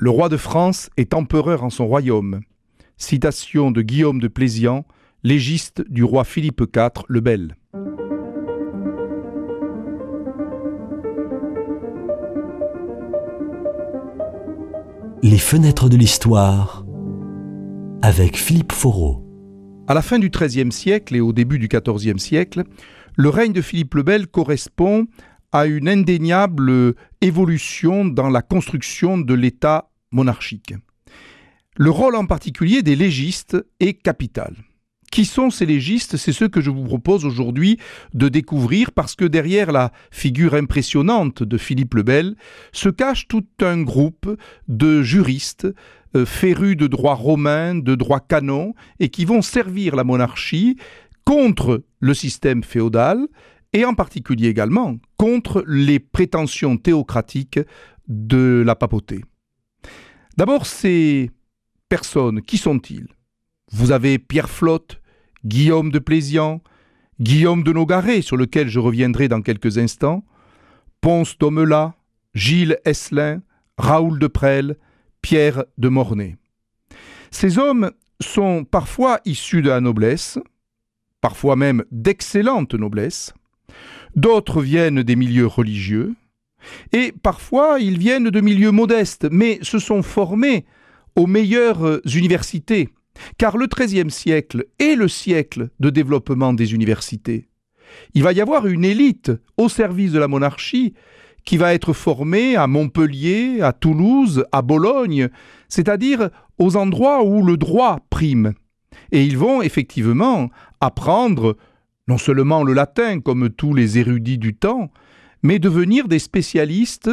Le roi de France est empereur en son royaume. Citation de Guillaume de Plézian, légiste du roi Philippe IV le Bel. Les fenêtres de l'histoire avec Philippe Foreau. À la fin du XIIIe siècle et au début du XIVe siècle, le règne de Philippe le Bel correspond à une indéniable évolution dans la construction de l'État monarchique. Le rôle en particulier des légistes est capital. Qui sont ces légistes? C'est ceux que je vous propose aujourd'hui de découvrir parce que derrière la figure impressionnante de Philippe le Bel se cache tout un groupe de juristes euh, férus de droit romain, de droit canon et qui vont servir la monarchie contre le système féodal et en particulier également contre les prétentions théocratiques de la papauté. D'abord, ces personnes, qui sont-ils? Vous avez Pierre Flotte, Guillaume de Plézian, Guillaume de Nogaret, sur lequel je reviendrai dans quelques instants, Ponce d'Omelat, Gilles Esselin, Raoul de Presles, Pierre de Mornay. Ces hommes sont parfois issus de la noblesse, parfois même d'excellente noblesse, d'autres viennent des milieux religieux, et parfois ils viennent de milieux modestes, mais se sont formés aux meilleures universités, car le XIIIe siècle est le siècle de développement des universités. Il va y avoir une élite au service de la monarchie qui va être formée à Montpellier, à Toulouse, à Bologne, c'est-à-dire aux endroits où le droit prime. Et ils vont effectivement apprendre non seulement le latin comme tous les érudits du temps, mais devenir des spécialistes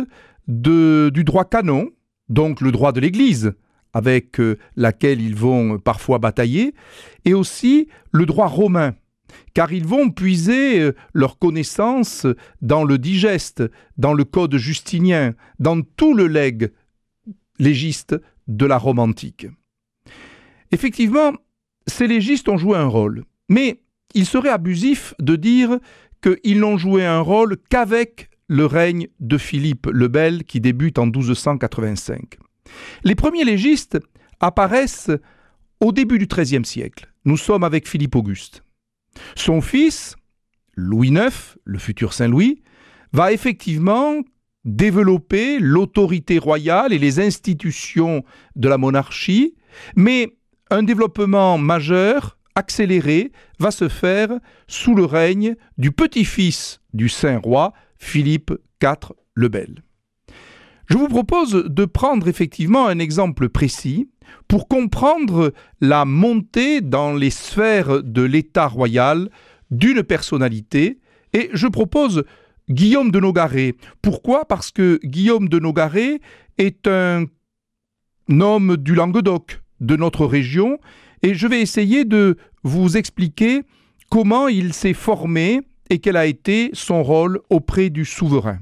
du droit canon, donc le droit de l'Église, avec euh, laquelle ils vont parfois batailler, et aussi le droit romain, car ils vont puiser euh, leurs connaissances dans le digeste, dans le code justinien, dans tout le legs légiste de la Rome antique. Effectivement, ces légistes ont joué un rôle, mais il serait abusif de dire qu'ils n'ont joué un rôle qu'avec le règne de Philippe le Bel qui débute en 1285. Les premiers légistes apparaissent au début du XIIIe siècle. Nous sommes avec Philippe Auguste. Son fils, Louis IX, le futur Saint-Louis, va effectivement développer l'autorité royale et les institutions de la monarchie, mais un développement majeur, accéléré, va se faire sous le règne du petit-fils du Saint-Roi, Philippe IV le Bel. Je vous propose de prendre effectivement un exemple précis pour comprendre la montée dans les sphères de l'État royal d'une personnalité et je propose Guillaume de Nogaret. Pourquoi? Parce que Guillaume de Nogaret est un homme du Languedoc, de notre région, et je vais essayer de vous expliquer comment il s'est formé et quel a été son rôle auprès du souverain.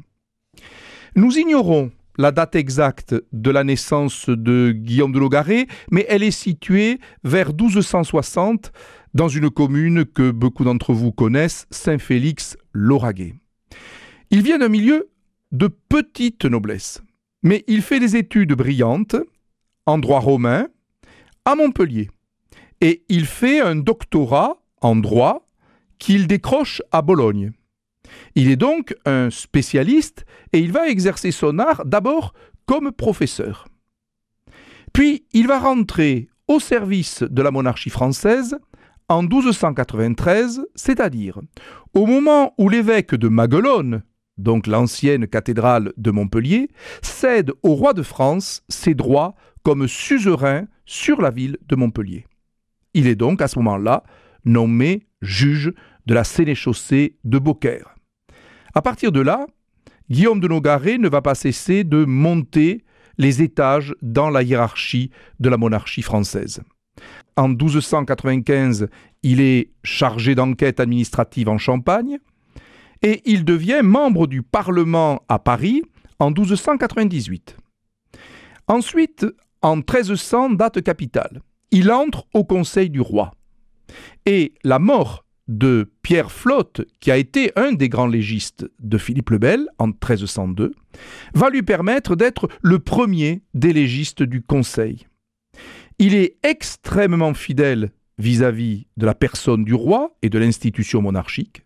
Nous ignorons la date exacte de la naissance de Guillaume de Logaret, mais elle est située vers 1260 dans une commune que beaucoup d'entre vous connaissent, Saint-Félix-Lauragais. Il vient d'un milieu de petite noblesse, mais il fait des études brillantes en droit romain à Montpellier. Et il fait un doctorat en droit qu'il décroche à Bologne. Il est donc un spécialiste et il va exercer son art d'abord comme professeur. Puis il va rentrer au service de la monarchie française en 1293, c'est-à-dire au moment où l'évêque de Maguelone, donc l'ancienne cathédrale de Montpellier, cède au roi de France ses droits comme suzerain sur la ville de Montpellier. Il est donc à ce moment-là nommé juge de la sénéchaussée de Beaucaire. À partir de là, Guillaume de Nogaret ne va pas cesser de monter les étages dans la hiérarchie de la monarchie française. En 1295, il est chargé d'enquête administrative en Champagne et il devient membre du Parlement à Paris en 1298. Ensuite, en 1300, date capitale, il entre au Conseil du roi. Et la mort de Pierre Flotte, qui a été un des grands légistes de Philippe le Bel en 1302, va lui permettre d'être le premier des légistes du Conseil. Il est extrêmement fidèle vis-à-vis de la personne du roi et de l'institution monarchique,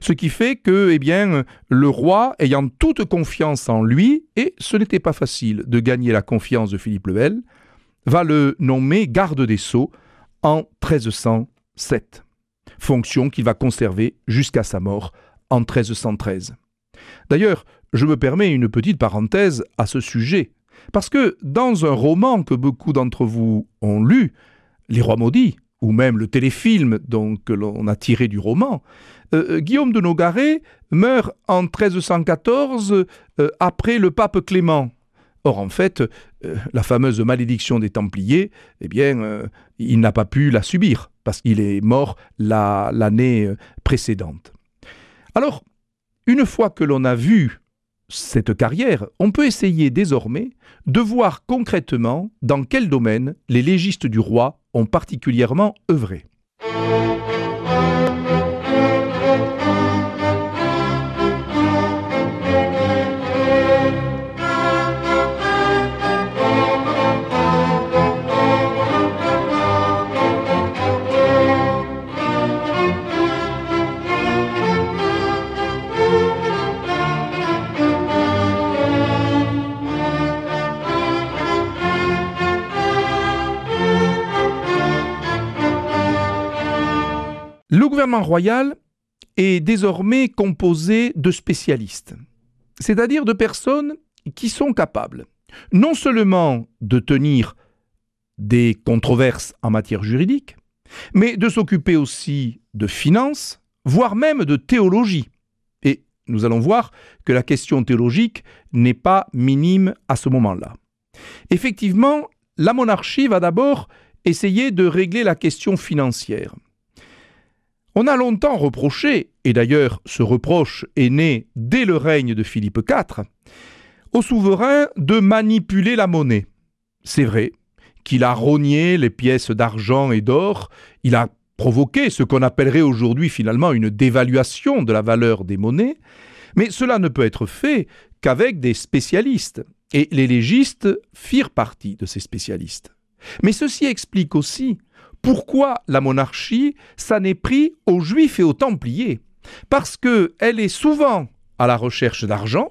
ce qui fait que, eh bien, le roi, ayant toute confiance en lui, et ce n'était pas facile de gagner la confiance de Philippe le Bel, va le nommer garde des sceaux en 1307, fonction qu'il va conserver jusqu'à sa mort en 1313. D'ailleurs, je me permets une petite parenthèse à ce sujet, parce que dans un roman que beaucoup d'entre vous ont lu, Les Rois Maudits, ou même le téléfilm donc, que l'on a tiré du roman, euh, euh, Guillaume de Nogaret meurt en 1314 euh, après le pape Clément. Or, en fait, la fameuse malédiction des Templiers, eh bien, il n'a pas pu la subir, parce qu'il est mort l'année précédente. Alors, une fois que l'on a vu cette carrière, on peut essayer désormais de voir concrètement dans quel domaine les légistes du roi ont particulièrement œuvré. Le gouvernement royal est désormais composé de spécialistes, c'est-à-dire de personnes qui sont capables non seulement de tenir des controverses en matière juridique, mais de s'occuper aussi de finances, voire même de théologie. Et nous allons voir que la question théologique n'est pas minime à ce moment-là. Effectivement, la monarchie va d'abord essayer de régler la question financière. On a longtemps reproché, et d'ailleurs ce reproche est né dès le règne de Philippe IV, au souverain de manipuler la monnaie. C'est vrai qu'il a rogné les pièces d'argent et d'or, il a provoqué ce qu'on appellerait aujourd'hui finalement une dévaluation de la valeur des monnaies, mais cela ne peut être fait qu'avec des spécialistes, et les légistes firent partie de ces spécialistes. Mais ceci explique aussi pourquoi la monarchie s'en est pris aux juifs et aux templiers? Parce qu'elle est souvent à la recherche d'argent.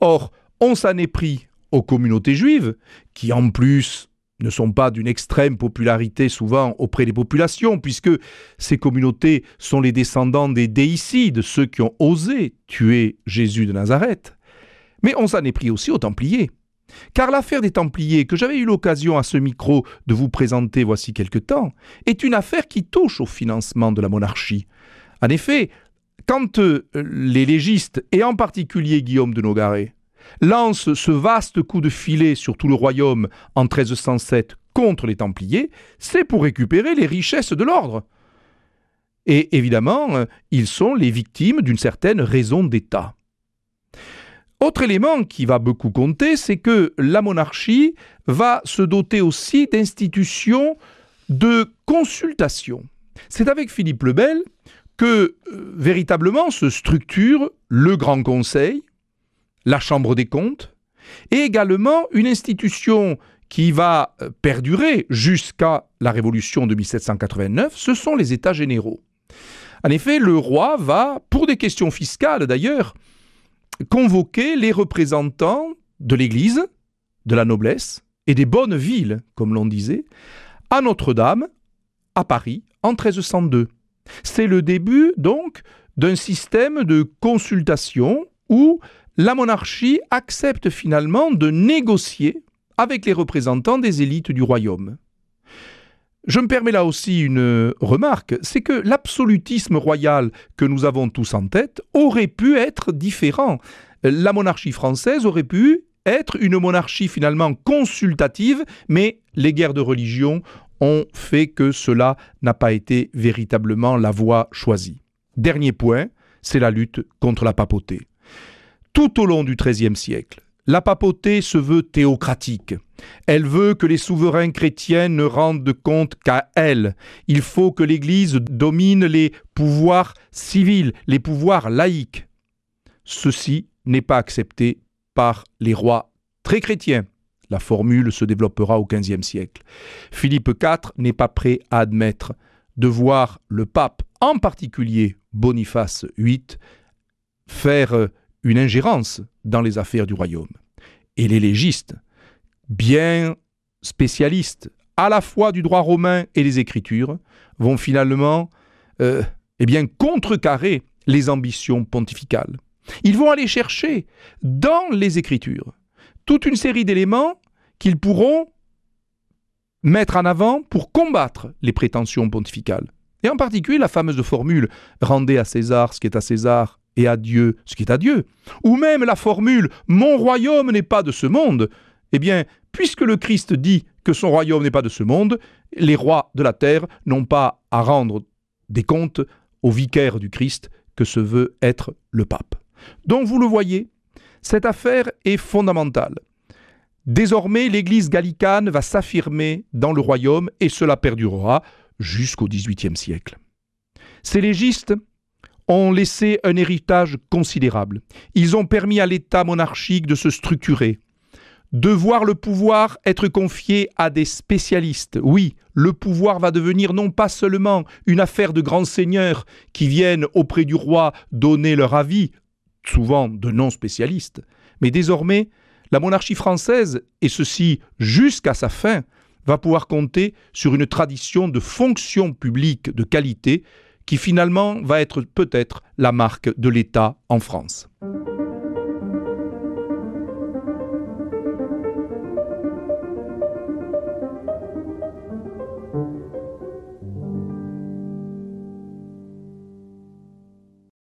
Or, on s'en est pris aux communautés juives, qui en plus ne sont pas d'une extrême popularité souvent auprès des populations, puisque ces communautés sont les descendants des déicides, ceux qui ont osé tuer Jésus de Nazareth. Mais on s'en est pris aussi aux Templiers. Car l'affaire des Templiers, que j'avais eu l'occasion à ce micro de vous présenter voici quelque temps, est une affaire qui touche au financement de la monarchie. En effet, quand euh, les légistes, et en particulier Guillaume de Nogaret, lancent ce vaste coup de filet sur tout le royaume en 1307 contre les Templiers, c'est pour récupérer les richesses de l'ordre. Et évidemment, euh, ils sont les victimes d'une certaine raison d'État. Autre élément qui va beaucoup compter, c'est que la monarchie va se doter aussi d'institutions de consultation. C'est avec Philippe le Bel que euh, véritablement se structure le Grand Conseil, la Chambre des comptes, et également une institution qui va euh, perdurer jusqu'à la Révolution de 1789, ce sont les États généraux. En effet, le roi va, pour des questions fiscales d'ailleurs, convoquer les représentants de l'Église, de la noblesse et des bonnes villes, comme l'on disait, à Notre-Dame, à Paris, en 1302. C'est le début, donc, d'un système de consultation où la monarchie accepte finalement de négocier avec les représentants des élites du royaume. Je me permets là aussi une remarque, c'est que l'absolutisme royal que nous avons tous en tête aurait pu être différent. La monarchie française aurait pu être une monarchie finalement consultative, mais les guerres de religion ont fait que cela n'a pas été véritablement la voie choisie. Dernier point, c'est la lutte contre la papauté. Tout au long du XIIIe siècle, la papauté se veut théocratique. Elle veut que les souverains chrétiens ne rendent compte qu'à elle. Il faut que l'Église domine les pouvoirs civils, les pouvoirs laïques. Ceci n'est pas accepté par les rois très chrétiens. La formule se développera au XVe siècle. Philippe IV n'est pas prêt à admettre de voir le pape, en particulier Boniface VIII, faire une ingérence dans les affaires du royaume. Et les légistes, bien spécialistes à la fois du droit romain et des Écritures, vont finalement euh, eh bien, contrecarrer les ambitions pontificales. Ils vont aller chercher dans les Écritures toute une série d'éléments qu'ils pourront mettre en avant pour combattre les prétentions pontificales. Et en particulier la fameuse formule Rendez à César ce qui est à César et à Dieu ce qui est à Dieu. Ou même la formule Mon royaume n'est pas de ce monde. Eh bien, puisque le Christ dit que son royaume n'est pas de ce monde, les rois de la terre n'ont pas à rendre des comptes au vicaire du Christ que se veut être le pape. Donc vous le voyez, cette affaire est fondamentale. Désormais, l'Église gallicane va s'affirmer dans le royaume et cela perdurera jusqu'au XVIIIe siècle. Ces légistes ont laissé un héritage considérable. Ils ont permis à l'État monarchique de se structurer, de voir le pouvoir être confié à des spécialistes. Oui, le pouvoir va devenir non pas seulement une affaire de grands seigneurs qui viennent auprès du roi donner leur avis, souvent de non-spécialistes, mais désormais, la monarchie française, et ceci jusqu'à sa fin, va pouvoir compter sur une tradition de fonction publique de qualité qui finalement va être peut-être la marque de l'État en France.